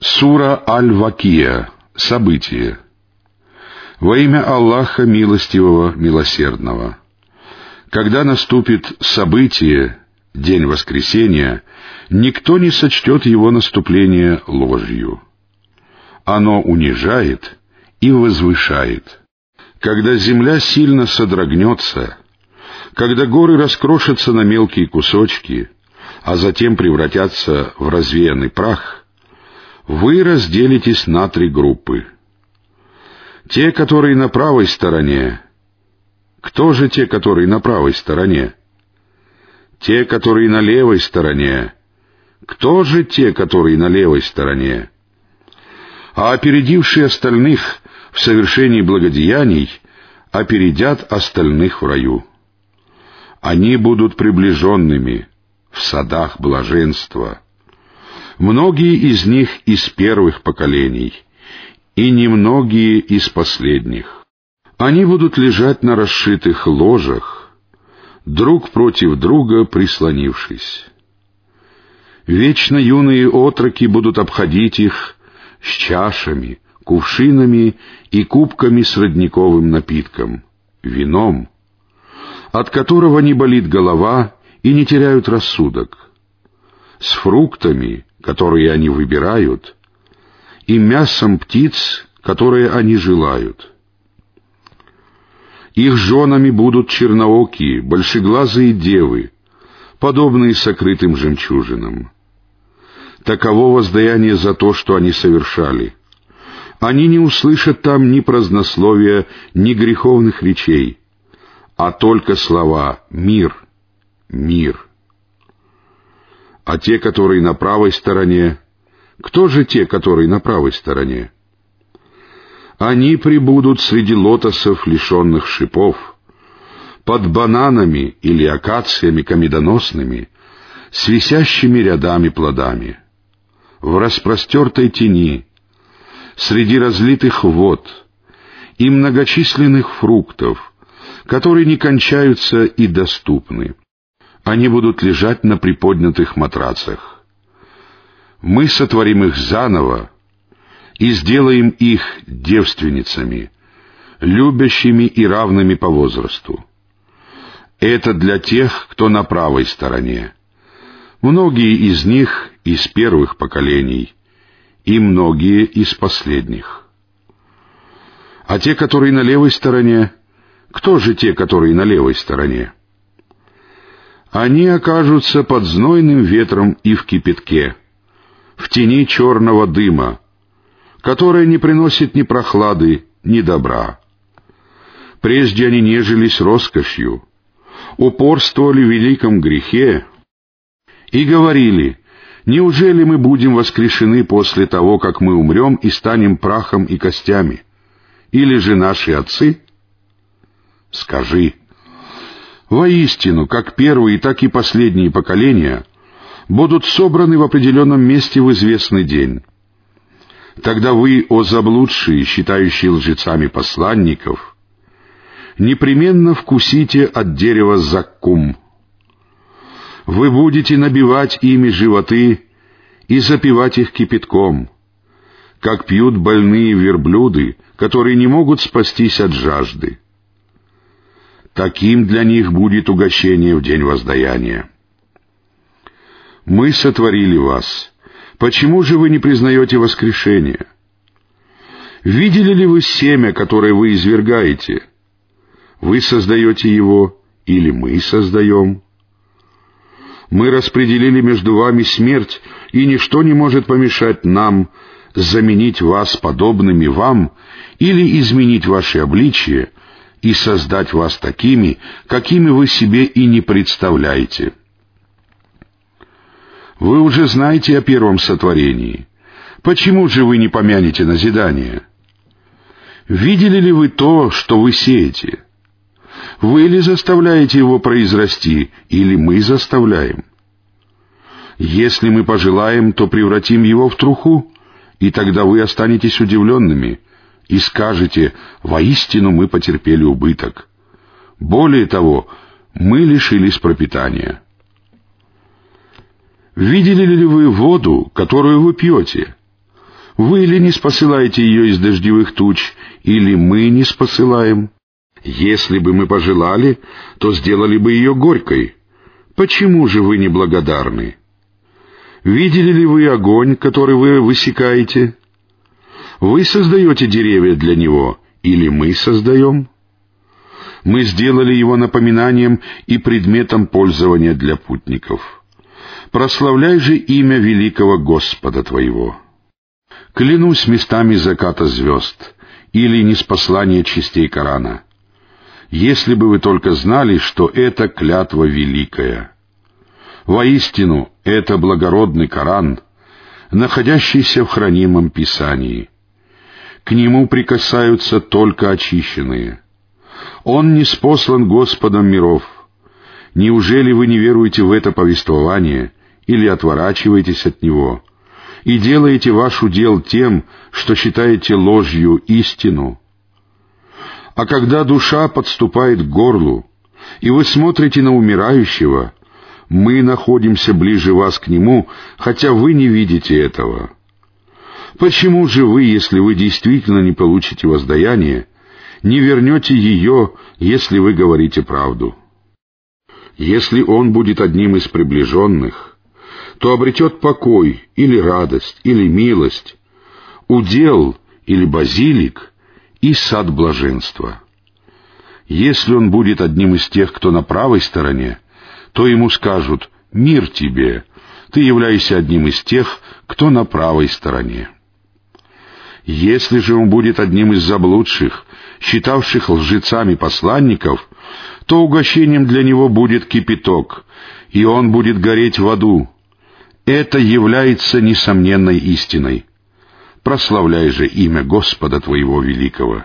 Сура Аль-Вакия. Событие. Во имя Аллаха Милостивого, Милосердного. Когда наступит событие, день воскресения, никто не сочтет его наступление ложью. Оно унижает и возвышает. Когда земля сильно содрогнется, когда горы раскрошатся на мелкие кусочки, а затем превратятся в развеянный прах — вы разделитесь на три группы. Те, которые на правой стороне. Кто же те, которые на правой стороне? Те, которые на левой стороне. Кто же те, которые на левой стороне? А опередившие остальных в совершении благодеяний опередят остальных в раю. Они будут приближенными в садах блаженства — многие из них из первых поколений, и немногие из последних. Они будут лежать на расшитых ложах, друг против друга прислонившись. Вечно юные отроки будут обходить их с чашами, кувшинами и кубками с родниковым напитком, вином, от которого не болит голова и не теряют рассудок, с фруктами, которые они выбирают, и мясом птиц, которые они желают. Их женами будут черноокие, большеглазые девы, подобные сокрытым жемчужинам. Таково воздаяние за то, что они совершали. Они не услышат там ни празднословия, ни греховных речей, а только слова «мир», «мир» а те, которые на правой стороне, кто же те, которые на правой стороне? Они прибудут среди лотосов, лишенных шипов, под бананами или акациями комедоносными, с висящими рядами плодами, в распростертой тени, среди разлитых вод и многочисленных фруктов, которые не кончаются и доступны. Они будут лежать на приподнятых матрацах. Мы сотворим их заново и сделаем их девственницами, любящими и равными по возрасту. Это для тех, кто на правой стороне. Многие из них из первых поколений, и многие из последних. А те, которые на левой стороне, кто же те, которые на левой стороне? Они окажутся под знойным ветром и в кипятке, в тени черного дыма, которая не приносит ни прохлады, ни добра. Прежде они нежились роскошью, упорствовали в великом грехе и говорили, неужели мы будем воскрешены после того, как мы умрем и станем прахом и костями? Или же наши отцы? Скажи, Воистину, как первые, так и последние поколения будут собраны в определенном месте в известный день. Тогда вы, о заблудшие, считающие лжецами посланников, непременно вкусите от дерева заккум. Вы будете набивать ими животы и запивать их кипятком, как пьют больные верблюды, которые не могут спастись от жажды. Таким для них будет угощение в день воздаяния. Мы сотворили вас. Почему же вы не признаете воскрешение? Видели ли вы семя, которое вы извергаете? Вы создаете его или мы создаем? Мы распределили между вами смерть, и ничто не может помешать нам заменить вас подобными вам или изменить ваше обличие — и создать вас такими, какими вы себе и не представляете. Вы уже знаете о первом сотворении. Почему же вы не помянете назидание? Видели ли вы то, что вы сеете? Вы ли заставляете его произрасти, или мы заставляем? Если мы пожелаем, то превратим его в труху, и тогда вы останетесь удивленными — и скажете, воистину мы потерпели убыток. Более того, мы лишились пропитания. Видели ли вы воду, которую вы пьете? Вы ли не спосылаете ее из дождевых туч, или мы не спосылаем? Если бы мы пожелали, то сделали бы ее горькой. Почему же вы не благодарны? Видели ли вы огонь, который вы высекаете? Вы создаете деревья для него, или мы создаем? Мы сделали его напоминанием и предметом пользования для путников. Прославляй же имя великого Господа твоего. Клянусь местами заката звезд или неспослания частей Корана. Если бы вы только знали, что это клятва великая. Воистину, это благородный Коран, находящийся в хранимом Писании. К нему прикасаются только очищенные. Он не спослан Господом миров. Неужели вы не веруете в это повествование или отворачиваетесь от него — и делаете ваш удел тем, что считаете ложью истину. А когда душа подступает к горлу, и вы смотрите на умирающего, мы находимся ближе вас к нему, хотя вы не видите этого. Почему же вы, если вы действительно не получите воздаяние, не вернете ее, если вы говорите правду? Если он будет одним из приближенных, то обретет покой или радость, или милость, удел или базилик и сад блаженства. Если он будет одним из тех, кто на правой стороне, то ему скажут «Мир тебе, ты являешься одним из тех, кто на правой стороне». Если же он будет одним из заблудших, считавших лжецами посланников, то угощением для него будет кипяток, и он будет гореть в аду, это является несомненной истиной. Прославляй же имя Господа твоего великого.